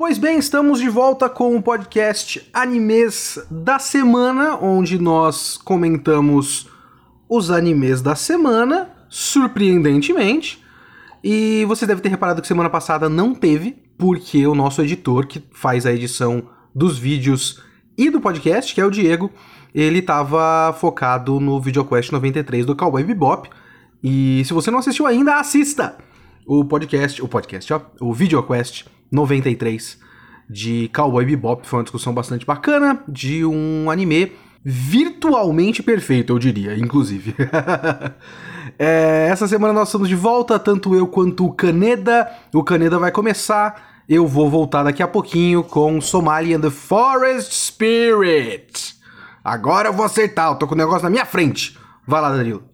Pois bem, estamos de volta com o podcast Animes da Semana, onde nós comentamos os animes da semana, surpreendentemente. E você deve ter reparado que semana passada não teve, porque o nosso editor, que faz a edição dos vídeos e do podcast, que é o Diego, ele estava focado no VideoQuest 93 do Cowboy Bebop. E se você não assistiu ainda, assista o podcast, o podcast, ó, o VideoQuest 93 de Cowboy Bebop. Foi uma discussão bastante bacana de um anime virtualmente perfeito, eu diria, inclusive. é, essa semana nós estamos de volta, tanto eu quanto o Caneda. O Caneda vai começar. Eu vou voltar daqui a pouquinho com Somali and the Forest Spirit. Agora eu vou acertar, eu tô com o negócio na minha frente. Vai lá, Danilo.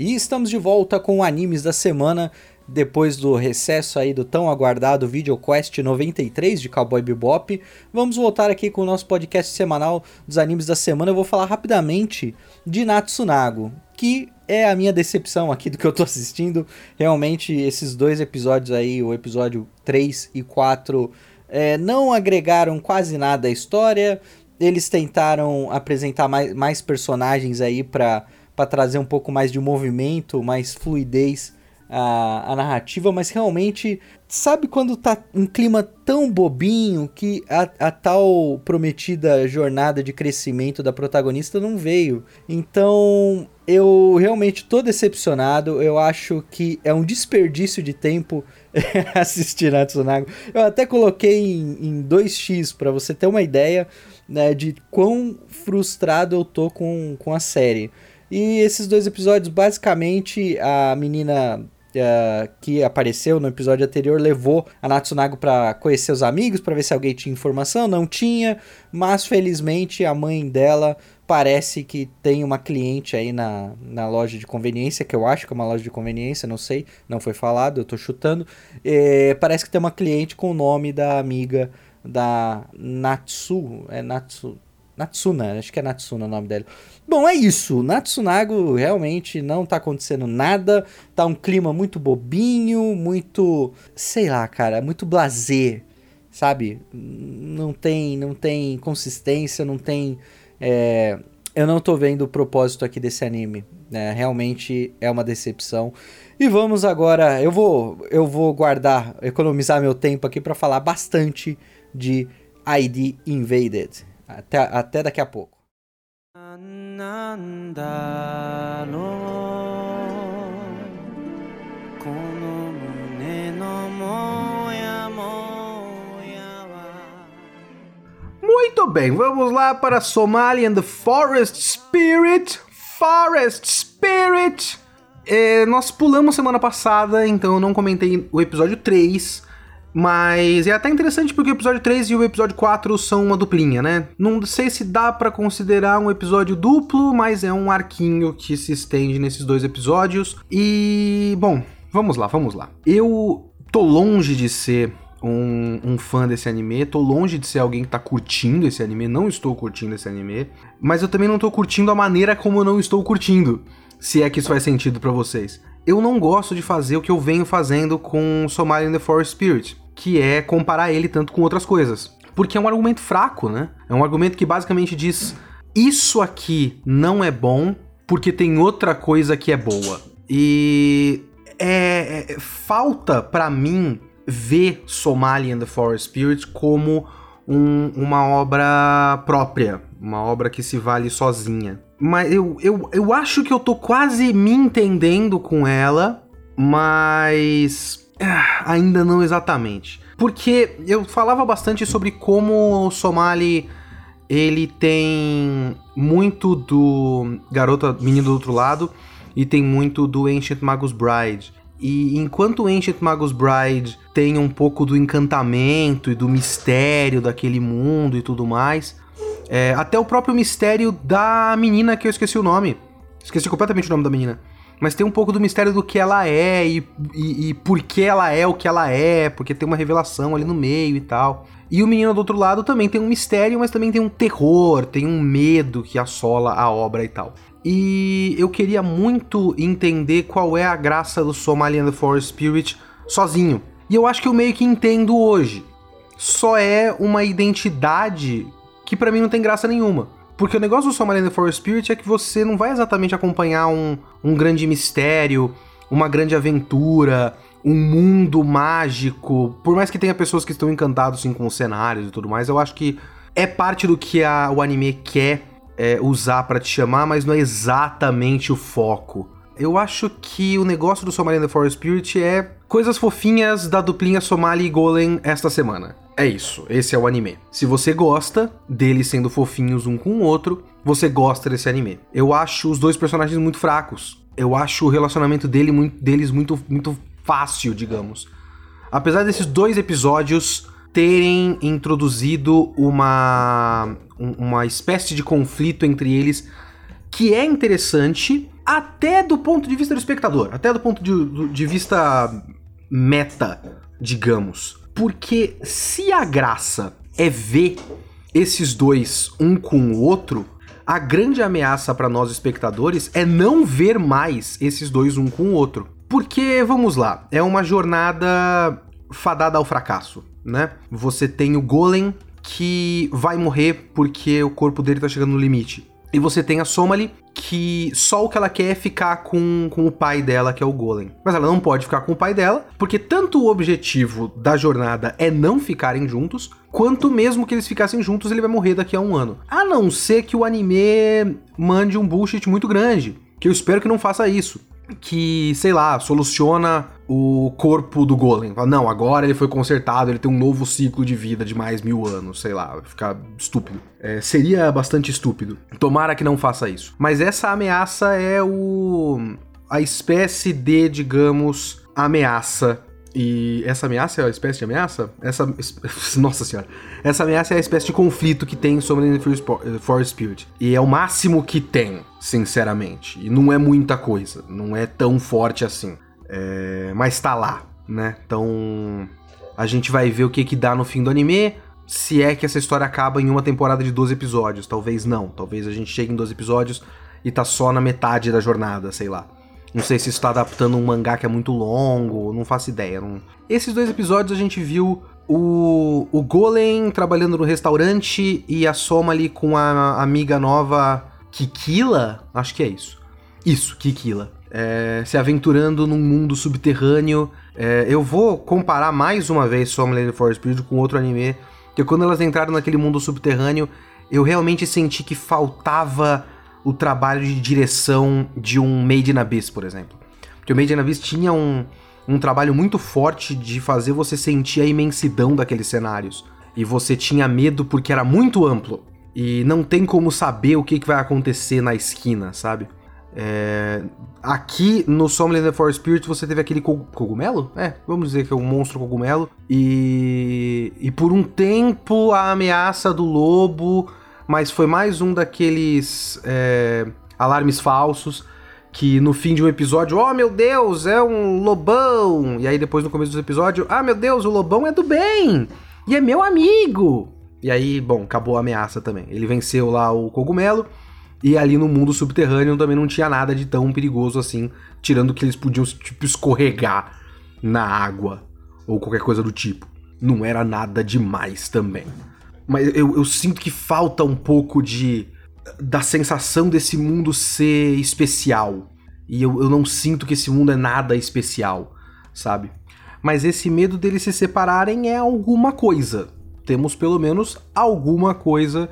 E estamos de volta com animes da semana, depois do recesso aí do tão aguardado VideoQuest 93 de Cowboy Bebop. Vamos voltar aqui com o nosso podcast semanal dos animes da semana. Eu vou falar rapidamente de Natsunago, que é a minha decepção aqui do que eu tô assistindo. Realmente, esses dois episódios aí, o episódio 3 e 4, é, não agregaram quase nada à história. Eles tentaram apresentar mais, mais personagens aí para para trazer um pouco mais de movimento, mais fluidez à, à narrativa, mas realmente, sabe quando tá um clima tão bobinho que a, a tal prometida jornada de crescimento da protagonista não veio? Então, eu realmente tô decepcionado. Eu acho que é um desperdício de tempo assistir Natsunago. Eu até coloquei em, em 2x para você ter uma ideia né, de quão frustrado eu tô com, com a série. E esses dois episódios, basicamente, a menina Uh, que apareceu no episódio anterior levou a Natsunago para conhecer os amigos, para ver se alguém tinha informação. Não tinha, mas felizmente a mãe dela parece que tem uma cliente aí na, na loja de conveniência, que eu acho que é uma loja de conveniência, não sei, não foi falado, eu tô chutando. É, parece que tem uma cliente com o nome da amiga da Natsu, é Natsu, Natsuna, acho que é Natsuna o nome dela. Bom, é isso. Natsunago realmente não tá acontecendo nada. Tá um clima muito bobinho, muito, sei lá, cara, muito blazer, sabe? Não tem, não tem consistência, não tem é... eu não tô vendo o propósito aqui desse anime. Né? Realmente é uma decepção. E vamos agora, eu vou eu vou guardar, economizar meu tempo aqui para falar bastante de ID Invaded. Até, até daqui a pouco. Muito bem, vamos lá para Somalia and the Forest Spirit. Forest Spirit. É, nós pulamos semana passada, então eu não comentei o episódio 3. Mas é até interessante porque o episódio 3 e o episódio 4 são uma duplinha, né? Não sei se dá para considerar um episódio duplo, mas é um arquinho que se estende nesses dois episódios. E, bom, vamos lá, vamos lá. Eu tô longe de ser um, um, fã desse anime, tô longe de ser alguém que tá curtindo esse anime, não estou curtindo esse anime, mas eu também não tô curtindo a maneira como eu não estou curtindo, se é que isso faz sentido para vocês. Eu não gosto de fazer o que eu venho fazendo com Somali in the Forest Spirit que é comparar ele tanto com outras coisas. Porque é um argumento fraco, né? É um argumento que basicamente diz: isso aqui não é bom porque tem outra coisa que é boa. E é, é falta para mim ver Somali and the Forest Spirit como um, uma obra própria, uma obra que se vale sozinha. Mas eu, eu, eu acho que eu tô quase me entendendo com ela, mas ah, ainda não exatamente. Porque eu falava bastante sobre como o Somali ele tem muito do garoto menino do outro lado e tem muito do Ancient Magus Bride. E enquanto o Ancient Magus Bride tem um pouco do encantamento e do mistério daquele mundo e tudo mais, é, até o próprio mistério da menina que eu esqueci o nome. Esqueci completamente o nome da menina mas tem um pouco do mistério do que ela é e, e, e por que ela é o que ela é, porque tem uma revelação ali no meio e tal. E o menino do outro lado também tem um mistério, mas também tem um terror, tem um medo que assola a obra e tal. E eu queria muito entender qual é a graça do Somali and the Forest Spirit sozinho. E eu acho que eu meio que entendo hoje. Só é uma identidade que para mim não tem graça nenhuma. Porque o negócio do Somali and the Forest Spirit é que você não vai exatamente acompanhar um, um grande mistério, uma grande aventura, um mundo mágico. Por mais que tenha pessoas que estão encantados assim, com os cenários e tudo mais, eu acho que é parte do que a, o anime quer é, usar para te chamar, mas não é exatamente o foco. Eu acho que o negócio do Somali and the Forest Spirit é coisas fofinhas da duplinha Somali e Golem esta semana. É isso, esse é o anime. Se você gosta deles sendo fofinhos um com o outro, você gosta desse anime. Eu acho os dois personagens muito fracos. Eu acho o relacionamento dele, muito, deles muito, muito fácil, digamos. Apesar desses dois episódios terem introduzido uma, uma espécie de conflito entre eles que é interessante até do ponto de vista do espectador, até do ponto de, de vista meta, digamos. Porque se a graça é ver esses dois um com o outro, a grande ameaça para nós espectadores é não ver mais esses dois um com o outro. Porque, vamos lá, é uma jornada fadada ao fracasso, né? Você tem o Golem que vai morrer porque o corpo dele tá chegando no limite. E você tem a Somali, que só o que ela quer é ficar com, com o pai dela, que é o Golem. Mas ela não pode ficar com o pai dela, porque tanto o objetivo da jornada é não ficarem juntos, quanto mesmo que eles ficassem juntos, ele vai morrer daqui a um ano. A não ser que o anime mande um bullshit muito grande, que eu espero que não faça isso que, sei lá, soluciona o corpo do golem. Não, agora ele foi consertado, ele tem um novo ciclo de vida de mais mil anos, sei lá, ficar estúpido. É, seria bastante estúpido. Tomara que não faça isso. Mas essa ameaça é o. a espécie de, digamos, ameaça e essa ameaça é a espécie de ameaça? Essa. Nossa senhora. Essa ameaça é a espécie de conflito que tem sobre the Forest Spirit. E é o máximo que tem, sinceramente. E não é muita coisa. Não é tão forte assim. É... Mas tá lá, né? Então. A gente vai ver o que que dá no fim do anime. Se é que essa história acaba em uma temporada de 12 episódios. Talvez não. Talvez a gente chegue em 12 episódios e tá só na metade da jornada, sei lá. Não sei se isso tá adaptando um mangá que é muito longo, não faço ideia. Não... Esses dois episódios a gente viu o, o Golem trabalhando no restaurante e a Soma ali com a amiga nova Kikila, acho que é isso. Isso, Kikila. É, se aventurando num mundo subterrâneo. É, eu vou comparar mais uma vez Soma Lady Forest Spirit com outro anime, que quando elas entraram naquele mundo subterrâneo, eu realmente senti que faltava o trabalho de direção de um Made in Abyss, por exemplo. Porque o Made in Abyss tinha um, um trabalho muito forte de fazer você sentir a imensidão daqueles cenários. E você tinha medo porque era muito amplo. E não tem como saber o que, que vai acontecer na esquina, sabe? É... Aqui no Somnolent the Forest Spirit você teve aquele cogumelo? É, vamos dizer que é um monstro cogumelo. E... e por um tempo a ameaça do lobo mas foi mais um daqueles é, alarmes falsos que no fim de um episódio, oh meu Deus, é um lobão. E aí depois no começo do episódio, ah meu Deus, o lobão é do bem e é meu amigo. E aí, bom, acabou a ameaça também. Ele venceu lá o cogumelo e ali no mundo subterrâneo também não tinha nada de tão perigoso assim, tirando que eles podiam tipo escorregar na água ou qualquer coisa do tipo. Não era nada demais também. Mas eu, eu sinto que falta um pouco de. da sensação desse mundo ser especial. E eu, eu não sinto que esse mundo é nada especial, sabe? Mas esse medo deles se separarem é alguma coisa. Temos pelo menos alguma coisa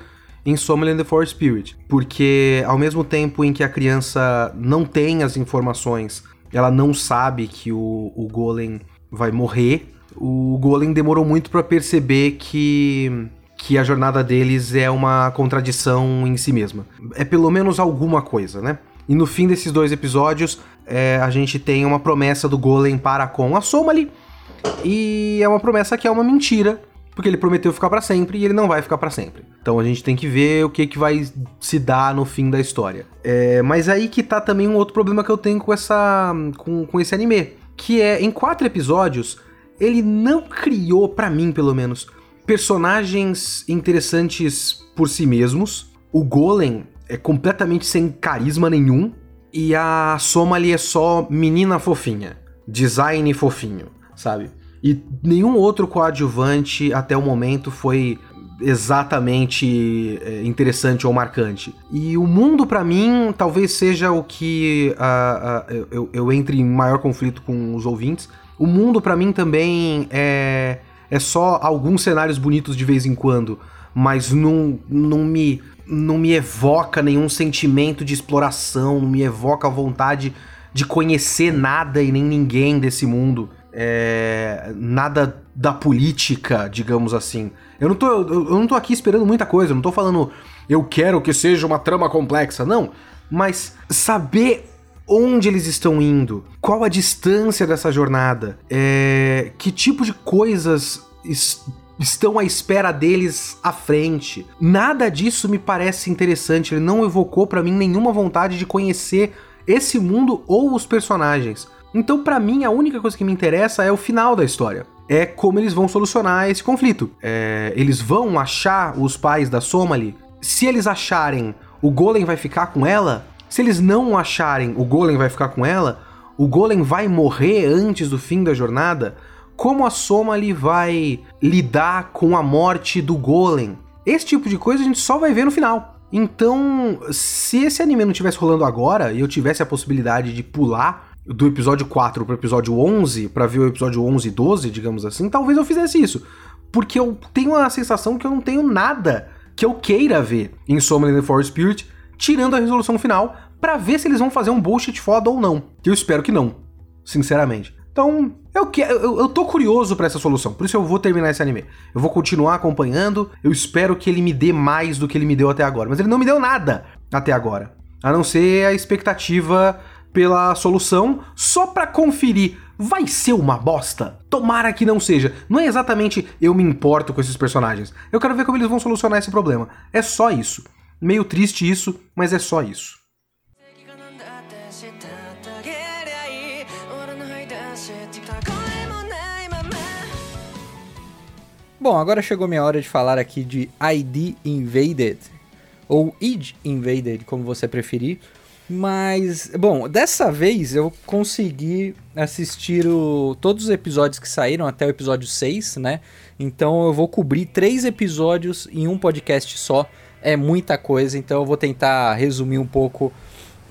em Somaliland the Forest Spirit. Porque ao mesmo tempo em que a criança não tem as informações, ela não sabe que o, o Golem vai morrer, o Golem demorou muito para perceber que que a jornada deles é uma contradição em si mesma. É pelo menos alguma coisa, né? E no fim desses dois episódios, é, a gente tem uma promessa do Golem para com a Somali. E é uma promessa que é uma mentira, porque ele prometeu ficar para sempre e ele não vai ficar para sempre. Então a gente tem que ver o que, que vai se dar no fim da história. É, mas aí que tá também um outro problema que eu tenho com essa com, com esse anime, que é em quatro episódios ele não criou para mim pelo menos personagens interessantes por si mesmos. O Golem é completamente sem carisma nenhum e a Soma ali é só menina fofinha, design fofinho, sabe? E nenhum outro coadjuvante até o momento foi exatamente é, interessante ou marcante. E o mundo, para mim, talvez seja o que uh, uh, eu, eu entre em maior conflito com os ouvintes. O mundo, para mim, também é, é só alguns cenários bonitos de vez em quando, mas não, não, me, não me evoca nenhum sentimento de exploração, não me evoca a vontade de conhecer nada e nem ninguém desse mundo é, nada da política, digamos assim. Eu não, tô, eu, não tô aqui esperando muita coisa, eu não tô falando eu quero que seja uma trama complexa, não. Mas saber onde eles estão indo, qual a distância dessa jornada, é, que tipo de coisas estão à espera deles à frente. Nada disso me parece interessante, ele não evocou para mim nenhuma vontade de conhecer esse mundo ou os personagens. Então, para mim, a única coisa que me interessa é o final da história. É como eles vão solucionar esse conflito. É, eles vão achar os pais da Somali. Se eles acharem, o Golem vai ficar com ela. Se eles não acharem, o Golem vai ficar com ela. O Golem vai morrer antes do fim da jornada. Como a Somali vai lidar com a morte do Golem? Esse tipo de coisa a gente só vai ver no final. Então, se esse anime não tivesse rolando agora e eu tivesse a possibilidade de pular do episódio 4 pro episódio 11, para ver o episódio 11 e 12, digamos assim, talvez eu fizesse isso. Porque eu tenho a sensação que eu não tenho nada que eu queira ver em Summoning the Forest Spirit, tirando a resolução final, para ver se eles vão fazer um bullshit foda ou não. Eu espero que não, sinceramente. Então, eu, que, eu, eu tô curioso para essa solução, por isso eu vou terminar esse anime. Eu vou continuar acompanhando, eu espero que ele me dê mais do que ele me deu até agora. Mas ele não me deu nada até agora. A não ser a expectativa pela solução só para conferir. Vai ser uma bosta? Tomara que não seja. Não é exatamente eu me importo com esses personagens. Eu quero ver como eles vão solucionar esse problema. É só isso. Meio triste isso, mas é só isso. Bom, agora chegou minha hora de falar aqui de ID Invaded, ou id Invaded, como você preferir, mas, bom, dessa vez eu consegui assistir o, todos os episódios que saíram até o episódio 6, né? Então eu vou cobrir três episódios em um podcast só. É muita coisa, então eu vou tentar resumir um pouco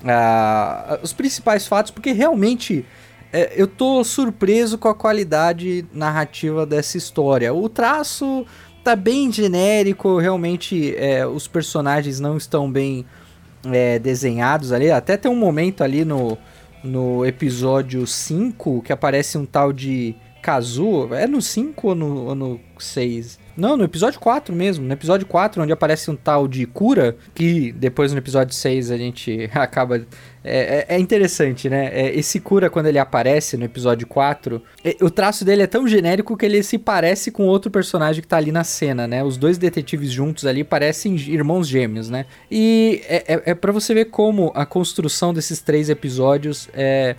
uh, os principais fatos, porque realmente é, eu tô surpreso com a qualidade narrativa dessa história. O traço tá bem genérico, realmente é, os personagens não estão bem é, desenhados ali. Até tem um momento ali no, no episódio 5 que aparece um tal de Kazu. É no 5 ou no, ou no 6? Não, no episódio 4 mesmo. No episódio 4, onde aparece um tal de cura, que depois no episódio 6 a gente acaba. É, é, é interessante, né? É, esse cura, quando ele aparece no episódio 4, é, o traço dele é tão genérico que ele se parece com outro personagem que tá ali na cena, né? Os dois detetives juntos ali parecem irmãos gêmeos, né? E é, é, é para você ver como a construção desses três episódios é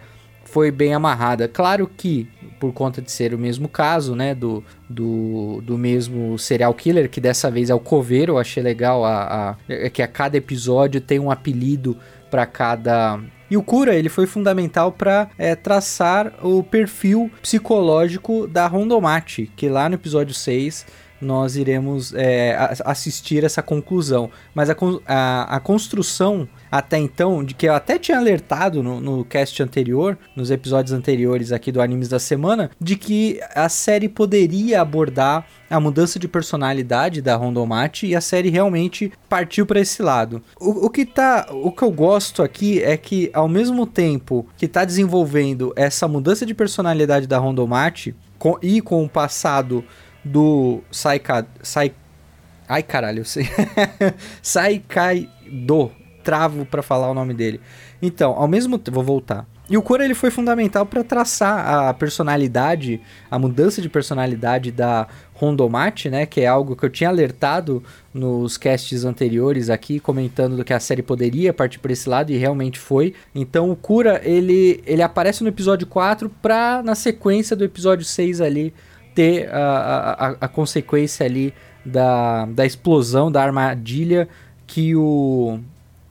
foi bem amarrada. Claro que, por conta de ser o mesmo caso, né, do, do, do mesmo serial killer, que dessa vez é o coveiro, eu achei legal a, a, é que a cada episódio tem um apelido para cada e o Cura, ele foi fundamental para é, traçar o perfil psicológico da Rondomate, que lá no episódio 6 nós iremos é, assistir essa conclusão. Mas a, a, a, construção até então, de que eu até tinha alertado no, no cast anterior, nos episódios anteriores aqui do Animes da Semana, de que a série poderia abordar a mudança de personalidade da Rondomate e a série realmente partiu para esse lado. O, o, que tá, o que eu gosto aqui é que ao mesmo tempo que está desenvolvendo essa mudança de personalidade da Rondomate com, e com o passado do Saika, Sai, ai caralho, eu sei. Saikaido, travo para falar o nome dele. Então, ao mesmo tempo, vou voltar. E o Kura ele foi fundamental para traçar a personalidade, a mudança de personalidade da Rondomate, né, que é algo que eu tinha alertado nos casts anteriores aqui, comentando do que a série poderia partir por esse lado e realmente foi. Então o Kura, ele ele aparece no episódio 4 para na sequência do episódio 6 ali ter a, a, a consequência ali da, da explosão da armadilha que o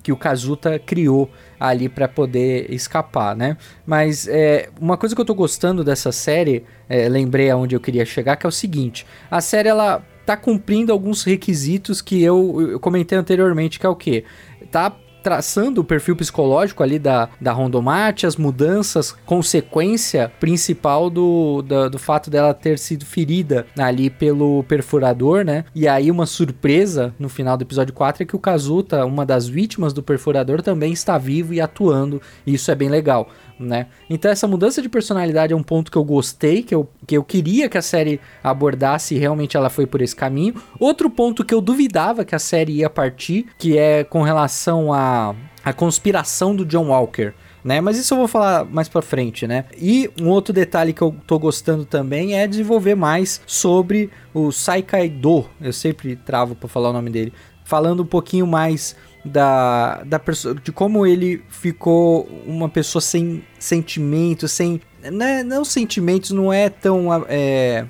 que o Kazuta criou ali para poder escapar, né? Mas é, uma coisa que eu tô gostando dessa série, é, lembrei aonde eu queria chegar, que é o seguinte: a série ela tá cumprindo alguns requisitos que eu, eu comentei anteriormente, que é o que? Tá traçando o perfil psicológico ali da, da Rondomate, as mudanças, consequência principal do, do, do, fato dela ter sido ferida ali pelo perfurador, né? E aí uma surpresa no final do episódio 4 é que o Kazuta, uma das vítimas do perfurador, também está vivo e atuando, e isso é bem legal né? Então essa mudança de personalidade é um ponto que eu gostei, que eu, que eu queria que a série abordasse e realmente ela foi por esse caminho. Outro ponto que eu duvidava que a série ia partir, que é com relação à a, a conspiração do John Walker. Né? Mas isso eu vou falar mais pra frente, né? E um outro detalhe que eu tô gostando também é desenvolver mais sobre o Saikaido. Eu sempre travo para falar o nome dele. Falando um pouquinho mais da, da de como ele ficou uma pessoa sem sentimentos, sem. Né, não sentimentos, não é tão é,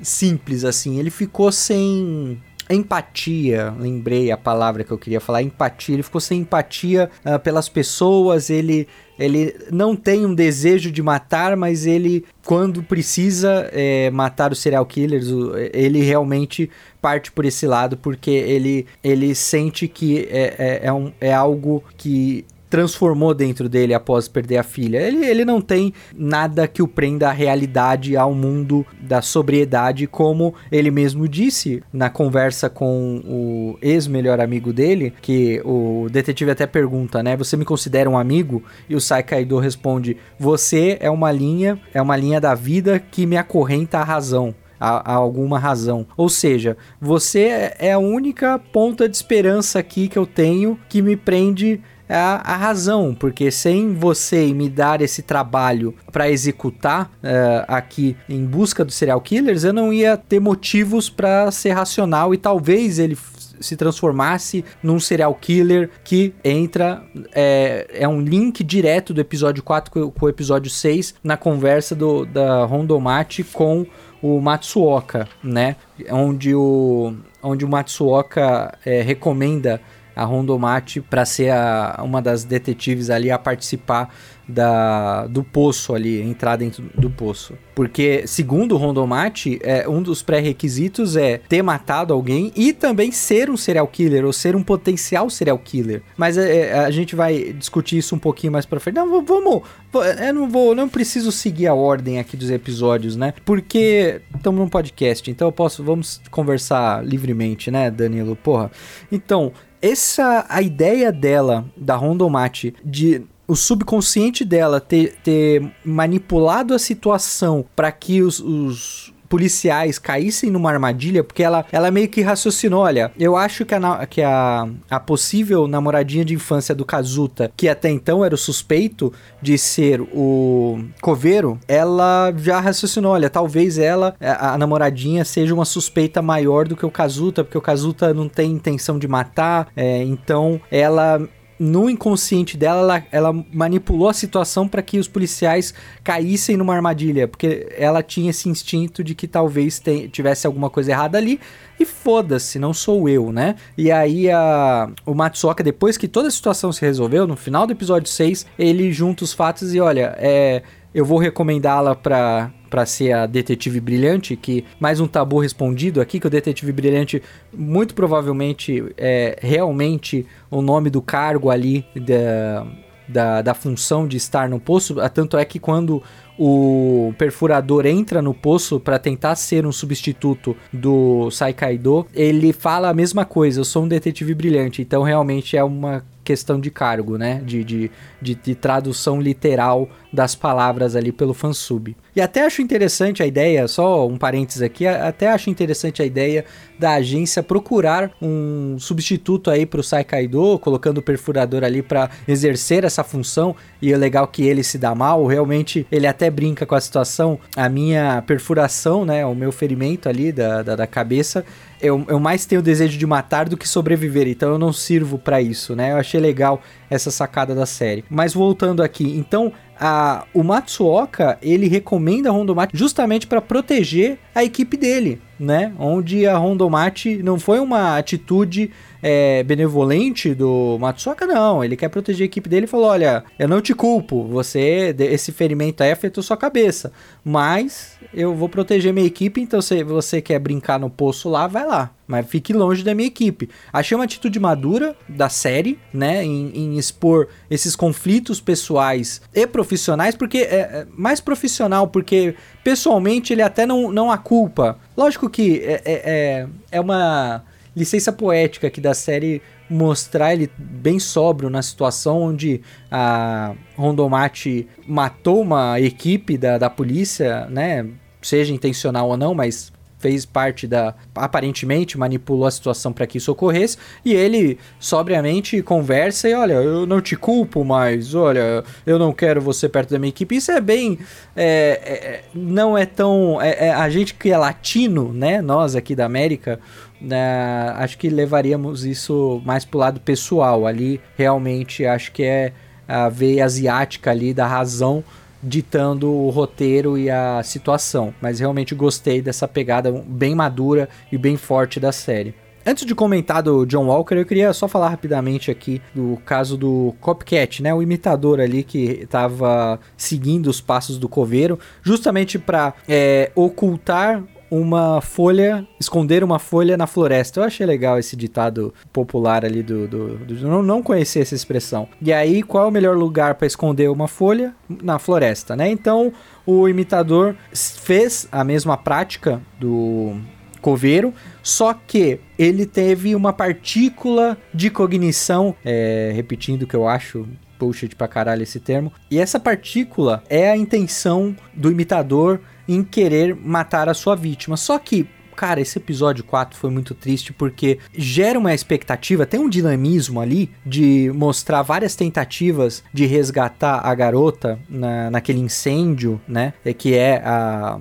simples assim. Ele ficou sem empatia, lembrei a palavra que eu queria falar, empatia. Ele ficou sem empatia uh, pelas pessoas, ele ele não tem um desejo de matar, mas ele, quando precisa é, matar os serial killers, ele realmente parte por esse lado, porque ele, ele sente que é, é, é, um, é algo que transformou dentro dele após perder a filha. Ele, ele não tem nada que o prenda à realidade, ao mundo da sobriedade, como ele mesmo disse na conversa com o ex-melhor amigo dele, que o detetive até pergunta, né? Você me considera um amigo? E o Sai Kaido responde: Você é uma linha, é uma linha da vida que me acorrenta à razão a, a alguma razão. Ou seja, você é a única ponta de esperança aqui que eu tenho que me prende a, a razão, porque sem você me dar esse trabalho para executar uh, aqui em busca dos serial killers, eu não ia ter motivos para ser racional e talvez ele se transformasse num serial killer que entra. É, é um link direto do episódio 4 com, com o episódio 6 na conversa do, da Rondomate com o Matsuoka, né? Onde o, onde o Matsuoka é, recomenda a Rondomate para ser a, uma das detetives ali a participar da, do poço ali, entrar dentro do poço. Porque, segundo o Rondomate, é, um dos pré-requisitos é ter matado alguém e também ser um serial killer, ou ser um potencial serial killer. Mas é, é a gente vai discutir isso um pouquinho mais pra frente. Não, vamos. Eu não vou. Não preciso seguir a ordem aqui dos episódios, né? Porque estamos num podcast, então eu posso. Vamos conversar livremente, né, Danilo? Porra. Então, essa a ideia dela, da Rondomate, de o subconsciente dela ter, ter manipulado a situação para que os, os policiais caíssem numa armadilha, porque ela, ela meio que raciocinou: olha, eu acho que, a, que a, a possível namoradinha de infância do Kazuta, que até então era o suspeito de ser o coveiro, ela já raciocinou: olha, talvez ela, a, a namoradinha, seja uma suspeita maior do que o Kazuta, porque o Kazuta não tem intenção de matar, é, então ela no inconsciente dela, ela, ela manipulou a situação para que os policiais caíssem numa armadilha, porque ela tinha esse instinto de que talvez te, tivesse alguma coisa errada ali. E foda-se, não sou eu, né? E aí a, o Matsuoka, depois que toda a situação se resolveu, no final do episódio 6, ele junta os fatos e olha, é, eu vou recomendá-la para para ser a detetive brilhante, que mais um tabu respondido aqui, que o detetive brilhante muito provavelmente é realmente o nome do cargo ali da, da, da função de estar no poço, tanto é que quando o perfurador entra no poço para tentar ser um substituto do Saikaido, ele fala a mesma coisa, eu sou um detetive brilhante, então realmente é uma questão de cargo, né? De, de, de, de, tradução literal das palavras ali pelo fansub. E até acho interessante a ideia, só um parênteses aqui, até acho interessante a ideia da agência procurar um substituto aí pro Sai Kaido, colocando o perfurador ali para exercer essa função. E é legal que ele se dá mal, realmente ele até brinca com a situação. A minha perfuração, né, o meu ferimento ali da, da, da cabeça, eu, eu mais tenho desejo de matar do que sobreviver, então eu não sirvo para isso, né? Eu achei legal essa sacada da série. Mas voltando aqui, então a, o Matsuoka ele recomenda a Rondomate justamente para proteger a equipe dele, né? Onde a Rondomate não foi uma atitude é, benevolente do Matsuoka, não. Ele quer proteger a equipe dele e falou: olha, eu não te culpo, você, esse ferimento aí afetou sua cabeça, mas eu vou proteger minha equipe, então se você quer brincar no poço lá, vai lá. Mas fique longe da minha equipe. Achei uma atitude madura da série, né? Em, em expor esses conflitos pessoais e profissionais, porque é, é mais profissional, porque pessoalmente ele até não, não a culpa. Lógico que é, é, é, é uma licença poética aqui da série mostrar ele bem sóbrio na situação onde a Rondomate matou uma equipe da, da polícia, né? Seja intencional ou não, mas fez parte da. aparentemente manipulou a situação para que isso ocorresse. E ele sobriamente conversa e: olha, eu não te culpo, mas olha, eu não quero você perto da minha equipe. Isso é bem. É, é, não é tão. É, é, a gente que é latino, né? Nós aqui da América. Né, acho que levaríamos isso mais pro lado pessoal. Ali realmente acho que é a veia asiática ali da razão ditando o roteiro e a situação. Mas realmente gostei dessa pegada bem madura e bem forte da série. Antes de comentar do John Walker, eu queria só falar rapidamente aqui do caso do Copcat, né? O imitador ali que estava seguindo os passos do coveiro, justamente para é, ocultar uma folha, esconder uma folha na floresta. Eu achei legal esse ditado popular ali do. do, do não, não conhecia essa expressão. E aí, qual é o melhor lugar para esconder uma folha? Na floresta, né? Então, o imitador fez a mesma prática do coveiro, só que ele teve uma partícula de cognição, é, repetindo o que eu acho bullshit pra caralho esse termo. E essa partícula é a intenção do imitador em querer matar a sua vítima. Só que cara, esse episódio 4 foi muito triste porque gera uma expectativa, tem um dinamismo ali de mostrar várias tentativas de resgatar a garota na, naquele incêndio, né? É que é a,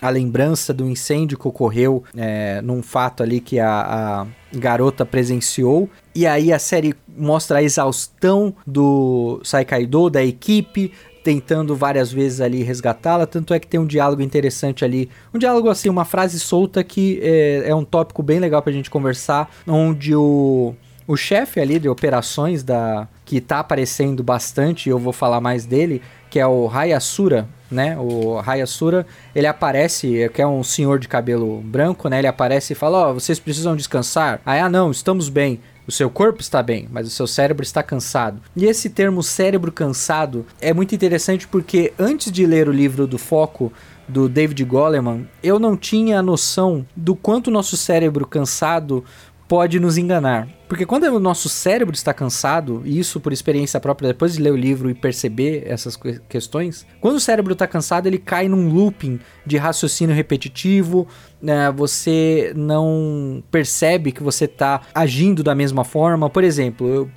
a lembrança do incêndio que ocorreu é, num fato ali que a, a garota presenciou. E aí a série mostra a exaustão do Saikaido, da equipe, tentando várias vezes ali resgatá-la, tanto é que tem um diálogo interessante ali, um diálogo assim, uma frase solta que é, é um tópico bem legal pra gente conversar, onde o, o chefe ali de operações da que tá aparecendo bastante, eu vou falar mais dele, que é o Hayasura, né? O Hayasura, ele aparece, que é um senhor de cabelo branco, né? Ele aparece e fala: "Ó, oh, vocês precisam descansar". Aí, ah, não, estamos bem. O seu corpo está bem, mas o seu cérebro está cansado. E esse termo cérebro cansado é muito interessante porque antes de ler o livro do Foco, do David Goleman, eu não tinha a noção do quanto nosso cérebro cansado pode nos enganar. Porque quando o nosso cérebro está cansado, e isso por experiência própria, depois de ler o livro e perceber essas questões, quando o cérebro está cansado, ele cai num looping de raciocínio repetitivo, né, você não percebe que você está agindo da mesma forma. Por exemplo, eu,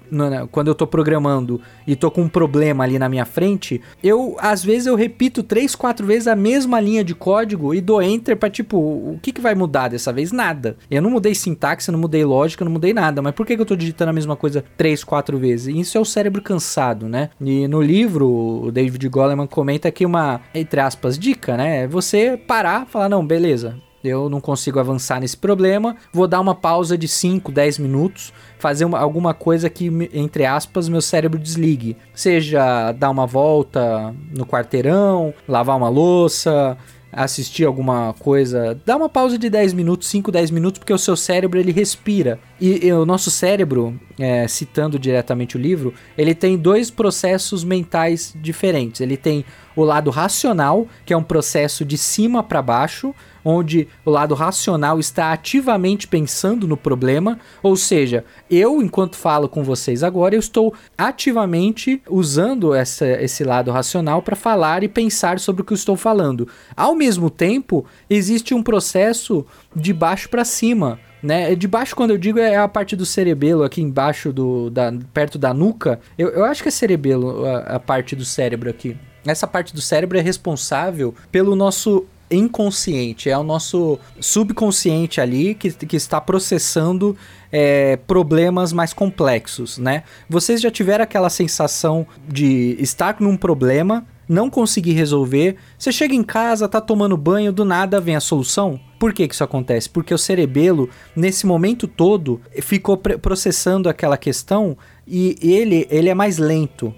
quando eu estou programando e estou com um problema ali na minha frente, eu às vezes eu repito três, quatro vezes a mesma linha de código e dou enter para tipo, o que, que vai mudar dessa vez? Nada. Eu não mudei sintaxe, não mudei lógica, não mudei nada, mas por que, que eu tô digitando a mesma coisa três, quatro vezes? Isso é o cérebro cansado, né? E no livro, o David Goleman comenta que uma, entre aspas, dica, né? É você parar falar, não, beleza, eu não consigo avançar nesse problema, vou dar uma pausa de 5, 10 minutos, fazer uma, alguma coisa que, entre aspas, meu cérebro desligue. Seja dar uma volta no quarteirão, lavar uma louça, assistir alguma coisa, dá uma pausa de 10 minutos, 5, 10 minutos, porque o seu cérebro ele respira E, e o nosso cérebro, é, citando diretamente o livro, ele tem dois processos mentais diferentes. Ele tem o lado racional, que é um processo de cima para baixo, onde o lado racional está ativamente pensando no problema, ou seja, eu, enquanto falo com vocês agora, eu estou ativamente usando essa, esse lado racional para falar e pensar sobre o que eu estou falando. Ao mesmo tempo, existe um processo de baixo para cima, né? De baixo, quando eu digo, é a parte do cerebelo, aqui embaixo, do, da, perto da nuca. Eu, eu acho que é cerebelo a, a parte do cérebro aqui. Essa parte do cérebro é responsável pelo nosso inconsciente, é o nosso subconsciente ali que, que está processando é, problemas mais complexos, né? Vocês já tiveram aquela sensação de estar num problema, não conseguir resolver, você chega em casa, tá tomando banho, do nada vem a solução? Por que, que isso acontece? Porque o cerebelo, nesse momento todo, ficou processando aquela questão e ele, ele é mais lento.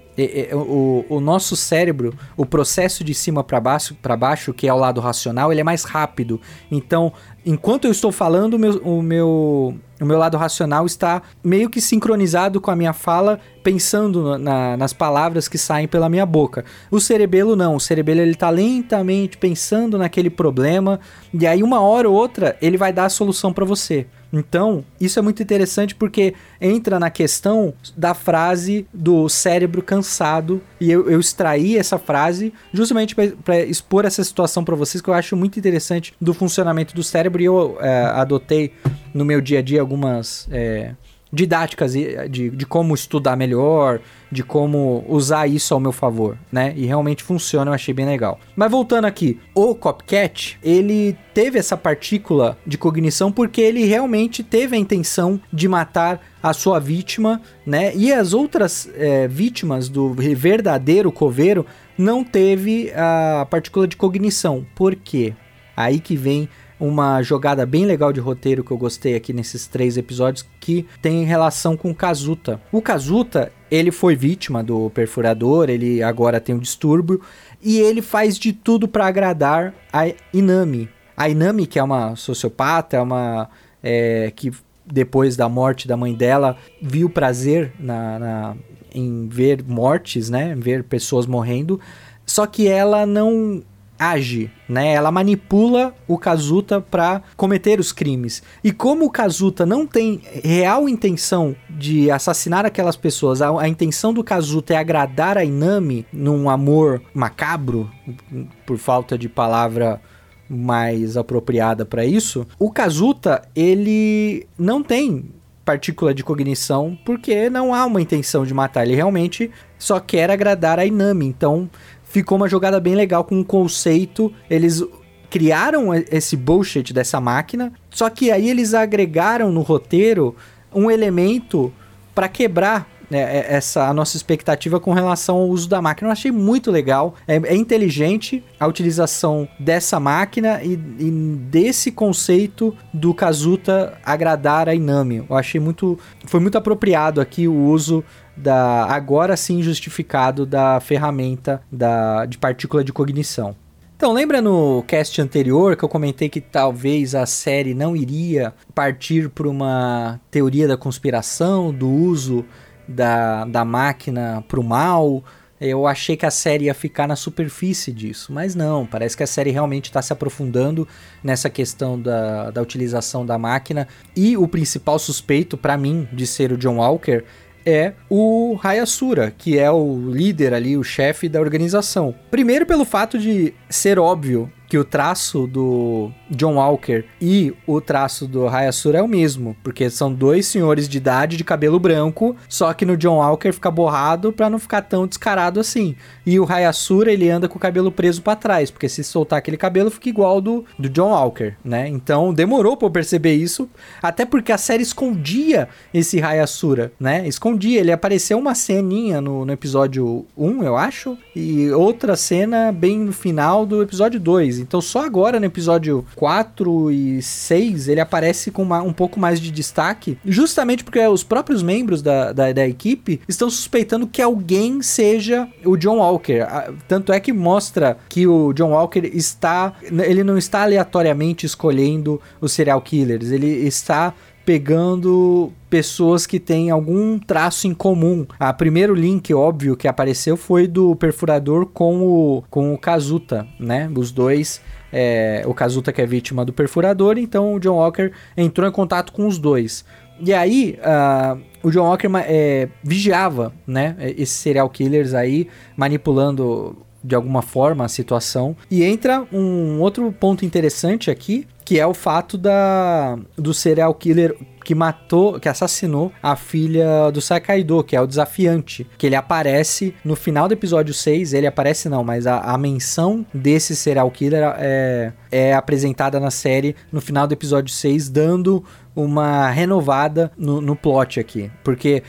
O, o, nosso cérebro, o processo de cima para baixo, para baixo, que é o lado racional, ele é mais rápido. Então, enquanto eu estou falando, o meu, o meu, o meu lado racional está meio que sincronizado com a minha fala, pensando na, nas palavras que saem pela minha boca. O cerebelo não, o cerebelo ele está lentamente pensando naquele problema e aí uma hora ou outra ele vai dar a solução para você. Então, isso é muito interessante porque entra na questão da frase do cérebro cansado. E eu, eu extraí essa frase justamente para expor essa situação para vocês que eu acho muito interessante do funcionamento do cérebro. E eu é, adotei no meu dia a dia algumas. É, didáticas de, de como estudar melhor, de como usar isso ao meu favor, né? E realmente funciona, eu achei bem legal. Mas voltando aqui, o Copcat, ele teve essa partícula de cognição porque ele realmente teve a intenção de matar a sua vítima, né? E as outras é, vítimas do verdadeiro coveiro não teve a partícula de cognição. Por quê? Aí que vem uma jogada bem legal de roteiro que eu gostei aqui nesses três episódios que tem relação com o Kazuta. O Kazuta, ele foi vítima do perfurador, ele agora tem um distúrbio e ele faz de tudo para agradar a Inami. A Inami, que é uma sociopata, é uma é, que depois da morte da mãe dela viu prazer na, na, em ver mortes, né, em ver pessoas morrendo. Só que ela não age, né? Ela manipula o Kazuta para cometer os crimes. E como o Kazuta não tem real intenção de assassinar aquelas pessoas, a, a intenção do Kazuta é agradar a Inami num amor macabro, por falta de palavra mais apropriada para isso, o Kazuta ele não tem partícula de cognição porque não há uma intenção de matar, ele realmente só quer agradar a Inami. Então, ficou uma jogada bem legal com o um conceito. Eles criaram esse bullshit dessa máquina, só que aí eles agregaram no roteiro um elemento para quebrar né, essa a nossa expectativa com relação ao uso da máquina. Eu achei muito legal, é, é inteligente a utilização dessa máquina e, e, desse conceito do Kazuta agradar a Inami. Eu achei muito, foi muito apropriado aqui o uso da agora sim justificado da ferramenta da, de partícula de cognição. Então, lembra no cast anterior que eu comentei que talvez a série não iria partir para uma teoria da conspiração, do uso da, da máquina para o mal? Eu achei que a série ia ficar na superfície disso, mas não, parece que a série realmente está se aprofundando nessa questão da, da utilização da máquina. E o principal suspeito, para mim, de ser o John Walker é o Hayasura, que é o líder ali, o chefe da organização. Primeiro pelo fato de ser óbvio que o traço do John Walker e o traço do Hayasura é o mesmo, porque são dois senhores de idade de cabelo branco, só que no John Walker fica borrado para não ficar tão descarado assim. E o Hayasura, ele anda com o cabelo preso para trás, porque se soltar aquele cabelo fica igual do, do John Walker, né? Então demorou para eu perceber isso, até porque a série escondia esse Hayasura, né? Escondia, ele apareceu uma ceninha no, no episódio 1, eu acho, e outra cena bem no final do episódio 2. Então só agora no episódio 4 e 6 ele aparece com uma, um pouco mais de destaque, justamente porque os próprios membros da, da, da, equipe estão suspeitando que alguém seja o John Walker. Tanto é que mostra que o John Walker está. Ele não está aleatoriamente escolhendo os serial killers, ele está pegando pessoas que têm algum traço em comum. A primeiro link óbvio que apareceu foi do perfurador com o com o Kazuta, né? Os dois é, o Kazuta que é vítima do perfurador, então o John Walker entrou em contato com os dois. E aí, uh, o John Walker é, vigiava, né, esses serial killers aí, manipulando de alguma forma a situação. E entra um outro ponto interessante aqui, que é o fato da do serial killer que matou, que assassinou a filha do Sakaido, que é o desafiante, que ele aparece no final do episódio 6, ele aparece não, mas a, a menção desse serial killer é, é apresentada na série no final do episódio 6, dando uma renovada no, no plot aqui, porque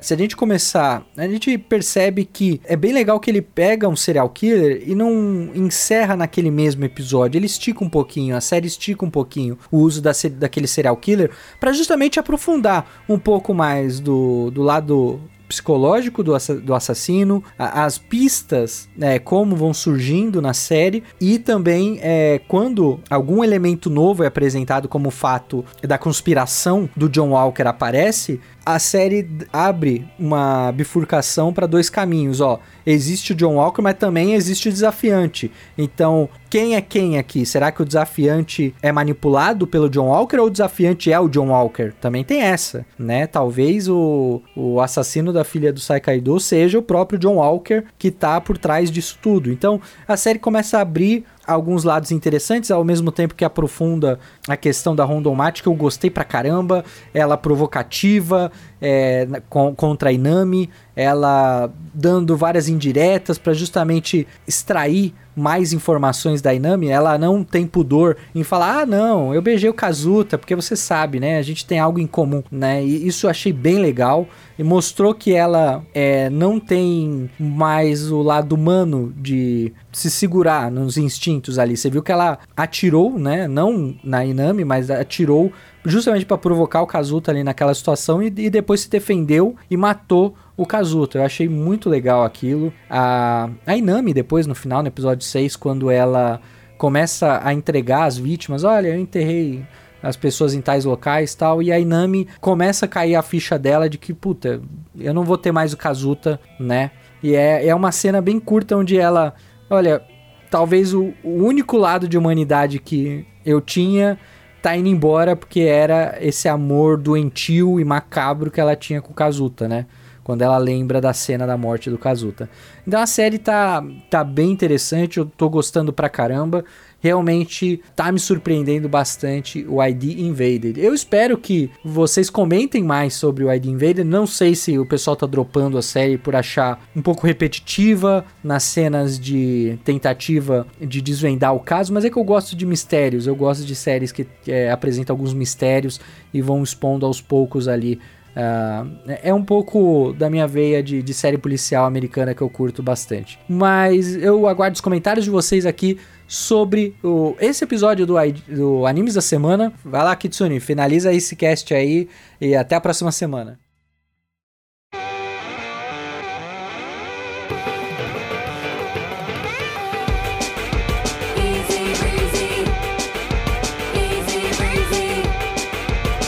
se a gente começar, a gente percebe que é bem legal que ele pega um serial killer e não encerra naquele mesmo episódio. Ele estica um pouquinho, a série estica um pouquinho o uso da, daquele serial killer para justamente aprofundar um pouco mais do, do lado psicológico do, do assassino, as pistas, né, como vão surgindo na série e também é, quando algum elemento novo é apresentado como fato da conspiração do John Walker aparece, a série abre uma bifurcação para dois caminhos, ó. Existe o John Walker, mas também existe o desafiante. Então, quem é quem aqui? Será que o desafiante é manipulado pelo John Walker ou o desafiante é o John Walker? Também tem essa, né? Talvez o, o assassino da filha do Saikaido seja o próprio John Walker que tá por trás disso tudo. Então, a série começa a abrir alguns lados interessantes, ao mesmo tempo que aprofunda a questão da rondomática. Eu gostei pra caramba, ela provocativa é, com, contra a Inami, ela dando várias indiretas para justamente extrair mais informações da Inami, ela não tem pudor em falar: "Ah, não, eu beijei o Kazuta", porque você sabe, né? A gente tem algo em comum, né? E isso eu achei bem legal e mostrou que ela é, não tem mais o lado humano de se segurar nos instintos ali. Você viu que ela atirou, né? Não na Inami, mas atirou justamente para provocar o Kazuta ali naquela situação e, e, depois se defendeu e matou o Kazuto. Eu achei muito legal aquilo. A, a Inami, depois, no final, no episódio 6, quando ela começa a entregar as vítimas, olha, eu enterrei as pessoas em tais locais tal, e a Inami começa a cair a ficha dela de que, puta, eu não vou ter mais o Kazuta, né? E é, é uma cena bem curta onde ela, olha, talvez o, o único lado de humanidade que eu tinha tá indo embora porque era esse amor doentio e macabro que ela tinha com o Kazuta, né? Quando ela lembra da cena da morte do Kazuta. Então a série tá, tá bem interessante, eu tô gostando pra caramba. Realmente tá me surpreendendo bastante o ID Invaded. Eu espero que vocês comentem mais sobre o ID Invaded. Não sei se o pessoal tá dropando a série por achar um pouco repetitiva nas cenas de tentativa de desvendar o caso, mas é que eu gosto de mistérios. Eu gosto de séries que é, apresentam alguns mistérios e vão expondo aos poucos ali Uh, é um pouco da minha veia de, de, série policial americana que eu curto bastante. Mas eu aguardo os comentários de vocês aqui sobre o, esse episódio do, do Animes da Semana. Vai lá, Kitsune, finaliza esse cast aí e até a próxima semana.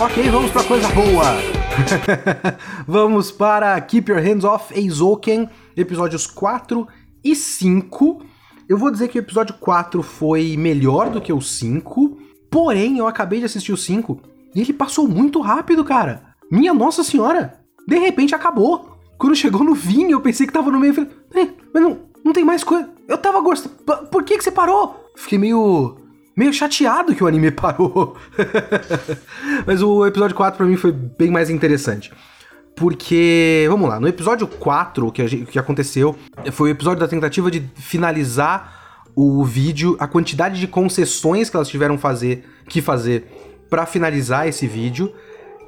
Ok, vamos pra coisa boa. Vamos para Keep Your Hands Off Eizouken, episódios 4 e 5. Eu vou dizer que o episódio 4 foi melhor do que o 5, porém eu acabei de assistir o 5 e ele passou muito rápido, cara. Minha nossa senhora! De repente acabou. Quando chegou no vinho, eu pensei que tava no meio. Falei, mas não, não tem mais coisa. Eu tava gostando. Por que, que você parou? Fiquei meio meio chateado que o anime parou. Mas o episódio 4 para mim foi bem mais interessante. Porque, vamos lá, no episódio 4, que, que aconteceu, foi o episódio da tentativa de finalizar o vídeo, a quantidade de concessões que elas tiveram fazer, que fazer para finalizar esse vídeo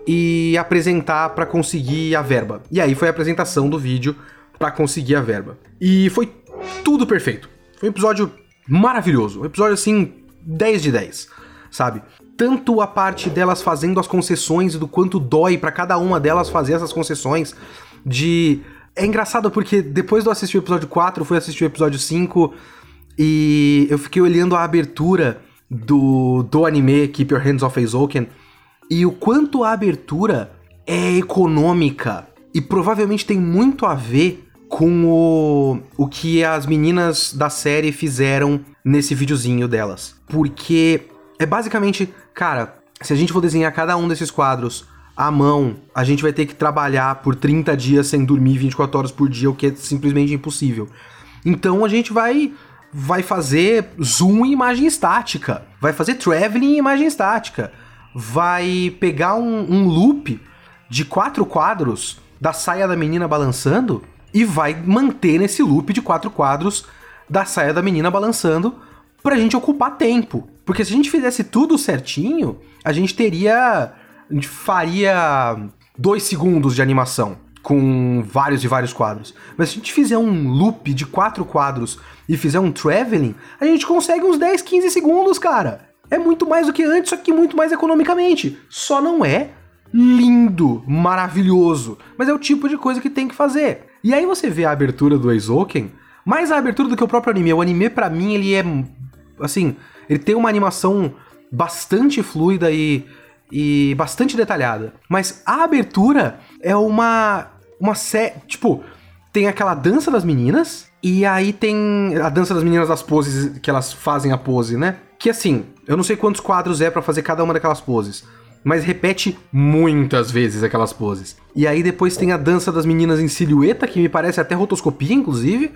e apresentar para conseguir a verba. E aí foi a apresentação do vídeo para conseguir a verba. E foi tudo perfeito. Foi um episódio maravilhoso. Um episódio assim 10 de 10, sabe? Tanto a parte delas fazendo as concessões e do quanto dói para cada uma delas fazer essas concessões, de. É engraçado porque depois de eu assistir o episódio 4, eu fui assistir o episódio 5 e eu fiquei olhando a abertura do, do anime Keep Your Hands Off Eizouken e o quanto a abertura é econômica e provavelmente tem muito a ver com o, o que as meninas da série fizeram nesse videozinho delas. Porque é basicamente, cara, se a gente for desenhar cada um desses quadros à mão, a gente vai ter que trabalhar por 30 dias sem dormir 24 horas por dia, o que é simplesmente impossível. Então a gente vai vai fazer zoom em imagem estática, vai fazer traveling em imagem estática, vai pegar um, um loop de quatro quadros da saia da menina balançando e vai manter nesse loop de quatro quadros da saia da menina balançando pra gente ocupar tempo. Porque se a gente fizesse tudo certinho, a gente teria. A gente faria dois segundos de animação com vários e vários quadros. Mas se a gente fizer um loop de quatro quadros e fizer um traveling, a gente consegue uns 10, 15 segundos, cara. É muito mais do que antes, só que muito mais economicamente. Só não é lindo, maravilhoso, mas é o tipo de coisa que tem que fazer. E aí você vê a abertura do Eizouken, mais a abertura do que o próprio anime. O anime, para mim, ele é. Assim, ele tem uma animação bastante fluida e, e bastante detalhada. Mas a abertura é uma. Uma série. Tipo, tem aquela dança das meninas. E aí tem a dança das meninas das poses que elas fazem a pose, né? Que assim, eu não sei quantos quadros é para fazer cada uma daquelas poses mas repete muitas vezes aquelas poses. E aí depois tem a dança das meninas em silhueta, que me parece até rotoscopia, inclusive.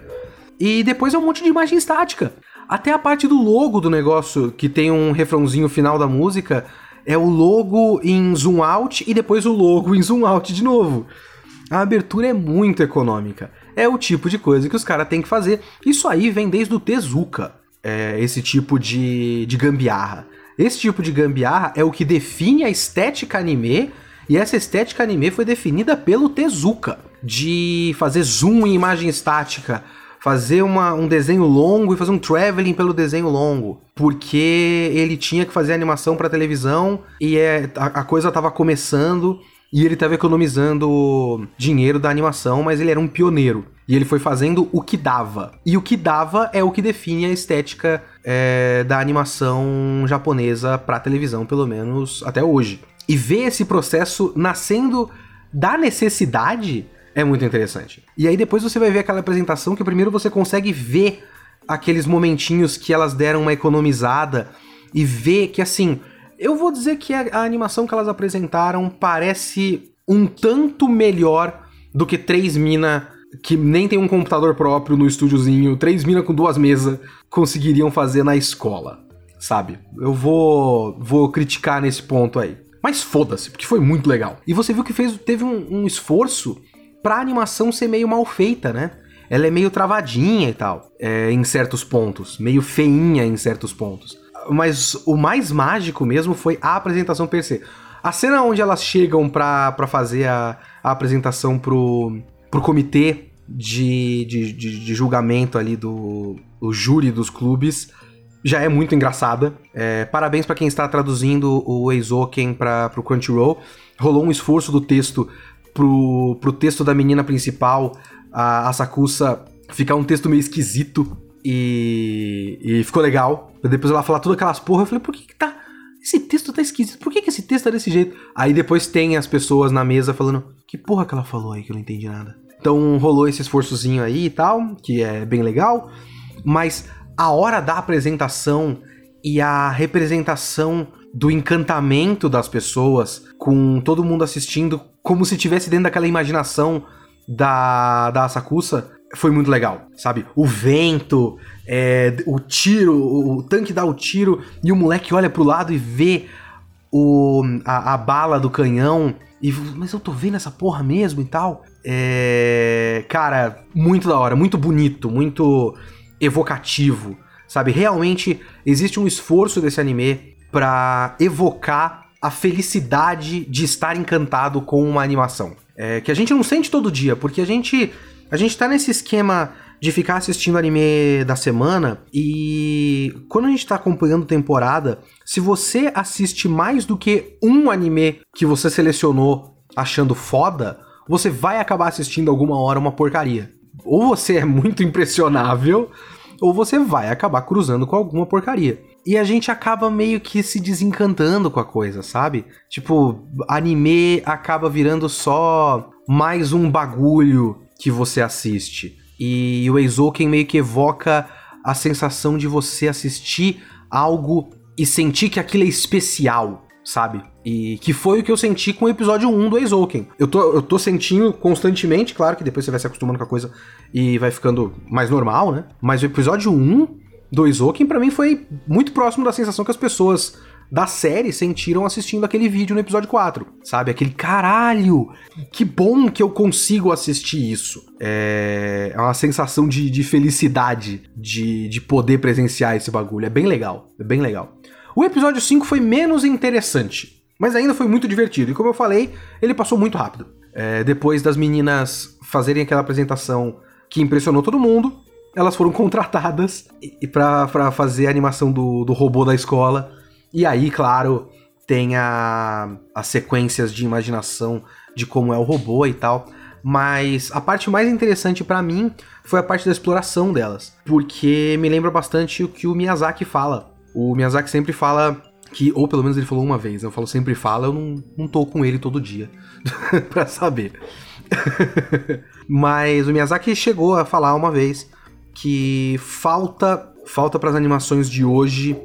E depois é um monte de imagem estática. Até a parte do logo do negócio, que tem um refrãozinho final da música, é o logo em zoom out e depois o logo em zoom out de novo. A abertura é muito econômica. É o tipo de coisa que os caras têm que fazer. Isso aí vem desde o Tezuka, é, esse tipo de, de gambiarra. Esse tipo de gambiarra é o que define a estética anime, e essa estética anime foi definida pelo Tezuka, de fazer zoom em imagem estática, fazer uma, um desenho longo e fazer um traveling pelo desenho longo, porque ele tinha que fazer animação para televisão e é, a, a coisa estava começando e ele estava economizando dinheiro da animação, mas ele era um pioneiro. E ele foi fazendo o que dava. E o que dava é o que define a estética é, da animação japonesa para televisão, pelo menos até hoje. E ver esse processo nascendo da necessidade é muito interessante. E aí depois você vai ver aquela apresentação que primeiro você consegue ver aqueles momentinhos que elas deram uma economizada e ver que assim, eu vou dizer que a, a animação que elas apresentaram parece um tanto melhor do que três mina que nem tem um computador próprio no estúdiozinho, três mina com duas mesas conseguiriam fazer na escola, sabe? Eu vou vou criticar nesse ponto aí. Mas foda-se, porque foi muito legal. E você viu que fez, teve um, um esforço pra animação ser meio mal feita, né? Ela é meio travadinha e tal, é, em certos pontos, meio feinha em certos pontos mas o mais mágico mesmo foi a apresentação per se. A cena onde elas chegam pra, pra fazer a, a apresentação pro, pro comitê de, de, de, de julgamento ali do o júri dos clubes já é muito engraçada. É, parabéns para quem está traduzindo o Eizouken para pro Crunchyroll. Rolou um esforço do texto pro, pro texto da menina principal, a, a Sakusa, ficar um texto meio esquisito e, e ficou legal. Depois ela falar todas aquelas porra, eu falei, por que, que tá. Esse texto tá esquisito, por que, que esse texto tá desse jeito? Aí depois tem as pessoas na mesa falando, que porra que ela falou aí que eu não entendi nada. Então rolou esse esforçozinho aí e tal, que é bem legal. Mas a hora da apresentação e a representação do encantamento das pessoas, com todo mundo assistindo como se tivesse dentro daquela imaginação da, da Asakusa, foi muito legal, sabe? O vento, é, o tiro, o, tanque dá o tiro e o moleque olha pro lado e vê o, a, a, bala do canhão. E, mas eu tô vendo essa porra mesmo e tal. É, cara, muito da hora, muito bonito, muito evocativo, sabe? Realmente existe um esforço desse anime para evocar a felicidade de estar encantado com uma animação. É, que a gente não sente todo dia, porque a gente a gente tá nesse esquema de ficar assistindo anime da semana e quando a gente tá acompanhando temporada, se você assiste mais do que um anime que você selecionou achando foda, você vai acabar assistindo alguma hora uma porcaria. Ou você é muito impressionável, ou você vai acabar cruzando com alguma porcaria. e a gente acaba meio que se desencantando com a coisa, sabe? Tipo, anime acaba virando só mais um bagulho que você assiste. E o Eizouken meio que evoca a sensação de você assistir algo e sentir que aquilo é especial, sabe? E que foi o que eu senti com o episódio 1 do Eizouken. Eu tô, eu tô sentindo constantemente, claro que depois você vai se acostumando com a coisa e vai ficando mais normal, né? Mas o episódio 1 do Eizouken para mim foi muito próximo da sensação que as pessoas da série sentiram assistindo aquele vídeo no episódio 4, sabe? Aquele caralho, que bom que eu consigo assistir isso. É, é uma sensação de, de felicidade de, de poder presenciar esse bagulho. É bem legal, é bem legal. O episódio 5 foi menos interessante, mas ainda foi muito divertido. E como eu falei, ele passou muito rápido. É, depois das meninas fazerem aquela apresentação que impressionou todo mundo, elas foram contratadas para fazer a animação do, do robô da escola. E aí, claro, tem a, as sequências de imaginação de como é o robô e tal. Mas a parte mais interessante para mim foi a parte da exploração delas, porque me lembra bastante o que o Miyazaki fala. O Miyazaki sempre fala que, ou pelo menos ele falou uma vez, eu falo sempre fala, eu não, não tô com ele todo dia pra saber. Mas o Miyazaki chegou a falar uma vez que falta falta para as animações de hoje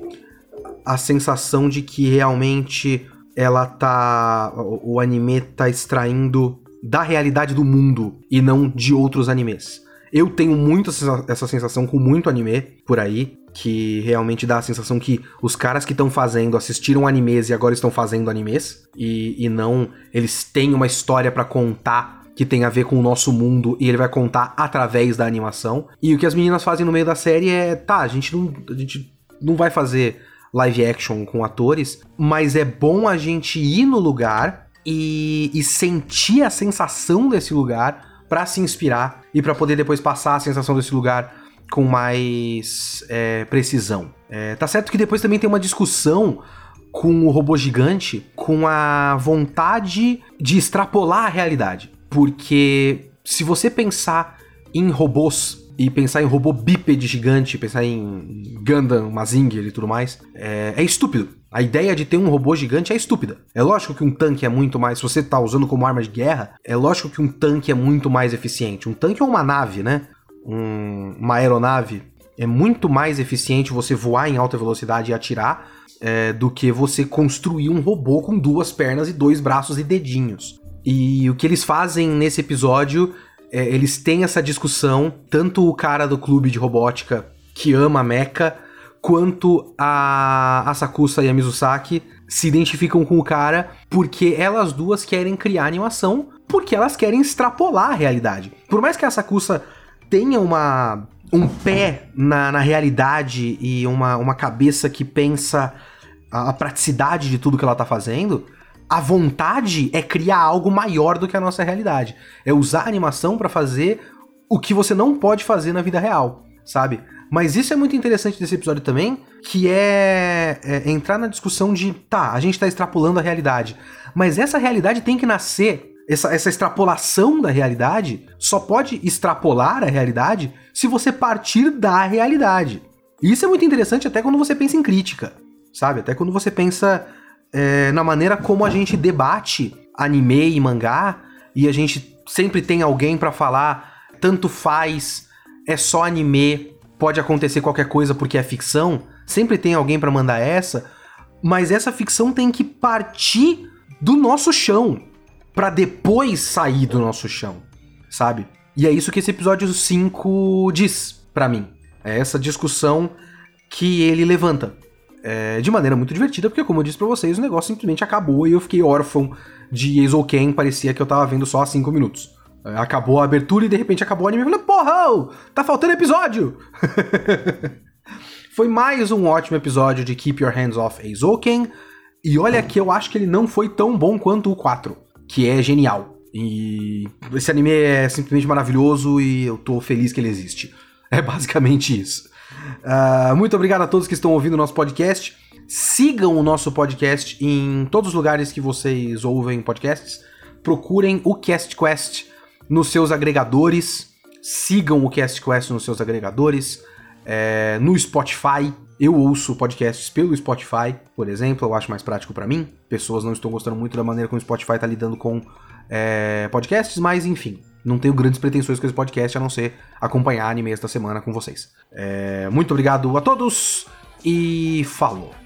a sensação de que realmente ela tá. O, anime tá extraindo da realidade do mundo e não de outros animes. Eu tenho muito essa sensação com muito anime por aí, que realmente dá a sensação que os caras que estão fazendo assistiram animes e agora estão fazendo animes, e, e não eles têm uma história para contar que tem a ver com o nosso mundo e ele vai contar através da animação. E o que as meninas fazem no meio da série é, tá, a gente não, a gente não vai fazer live action com atores, mas é bom a gente ir no lugar e, e sentir a sensação desse lugar para se inspirar e para poder depois passar a sensação desse lugar com mais é, precisão. É, tá certo que depois também tem uma discussão com o robô gigante, com a vontade de extrapolar a realidade. Porque se você pensar em robôs e pensar em robô bípede gigante, pensar em Gundam, Mazinger e tudo mais, é, é, estúpido. A ideia de ter um robô gigante é estúpida. É lógico que um tanque é muito mais. Se você tá usando como arma de guerra, é lógico que um tanque é muito mais eficiente. Um tanque é uma nave, né? Um, uma aeronave. É muito mais eficiente você voar em alta velocidade e atirar é, do que você construir um robô com duas pernas e dois braços e dedinhos. E o que eles fazem nesse episódio é, eles têm essa discussão, tanto o cara do clube de robótica que ama a Mecha, quanto a Asakusa e a Mizusaki se identificam com o cara porque elas duas querem criar animação porque elas querem extrapolar a realidade. Por mais que a Asakusa tenha uma, um pé na, na realidade e uma, uma cabeça que pensa a, a praticidade de tudo que ela tá fazendo, a vontade é criar algo maior do que a nossa realidade. É usar a animação para fazer o que você não pode fazer na vida real, sabe? Mas isso é muito interessante desse episódio também, que é, é entrar na discussão de, tá, a gente tá extrapolando a realidade, mas essa realidade tem que nascer essa, essa, extrapolação da realidade só pode extrapolar a realidade se você partir da realidade. E isso é muito interessante até quando você pensa em crítica, sabe? Até quando você pensa é, na maneira como a gente debate anime e mangá, e a gente sempre tem alguém para falar, tanto faz, é só anime, pode acontecer qualquer coisa porque é ficção, sempre tem alguém para mandar essa, mas essa ficção tem que partir do nosso chão para depois sair do nosso chão, sabe? E é isso que esse episódio 5 diz para mim. É essa discussão que ele levanta é, de maneira muito divertida, porque, como eu disse pra vocês, o negócio simplesmente acabou e eu fiquei órfão de Eizouken, parecia que eu tava vendo só há 5 minutos. É, acabou a abertura e de repente acabou o anime eu falei, porra, tá faltando episódio! foi mais um ótimo episódio de Keep Your Hands Off Eizouken, e olha que eu acho que ele não foi tão bom quanto o 4, que é genial. E esse anime é simplesmente maravilhoso e eu tô feliz que ele existe. É basicamente isso. Uh, muito obrigado a todos que estão ouvindo o nosso podcast. Sigam o nosso podcast em todos os lugares que vocês ouvem podcasts. Procurem o Cast Quest nos seus agregadores. Sigam o Cast Quest nos seus agregadores. é, no Spotify. Eu ouço podcasts pelo Spotify, por exemplo, eu acho mais prático para mim. Pessoas não estão gostando muito da maneira como o Spotify tá lidando com é, podcasts, mas enfim, não tenho grandes pretensões com esse podcast a não ser acompanhar anime esta semana com vocês. É, muito obrigado a todos e falou!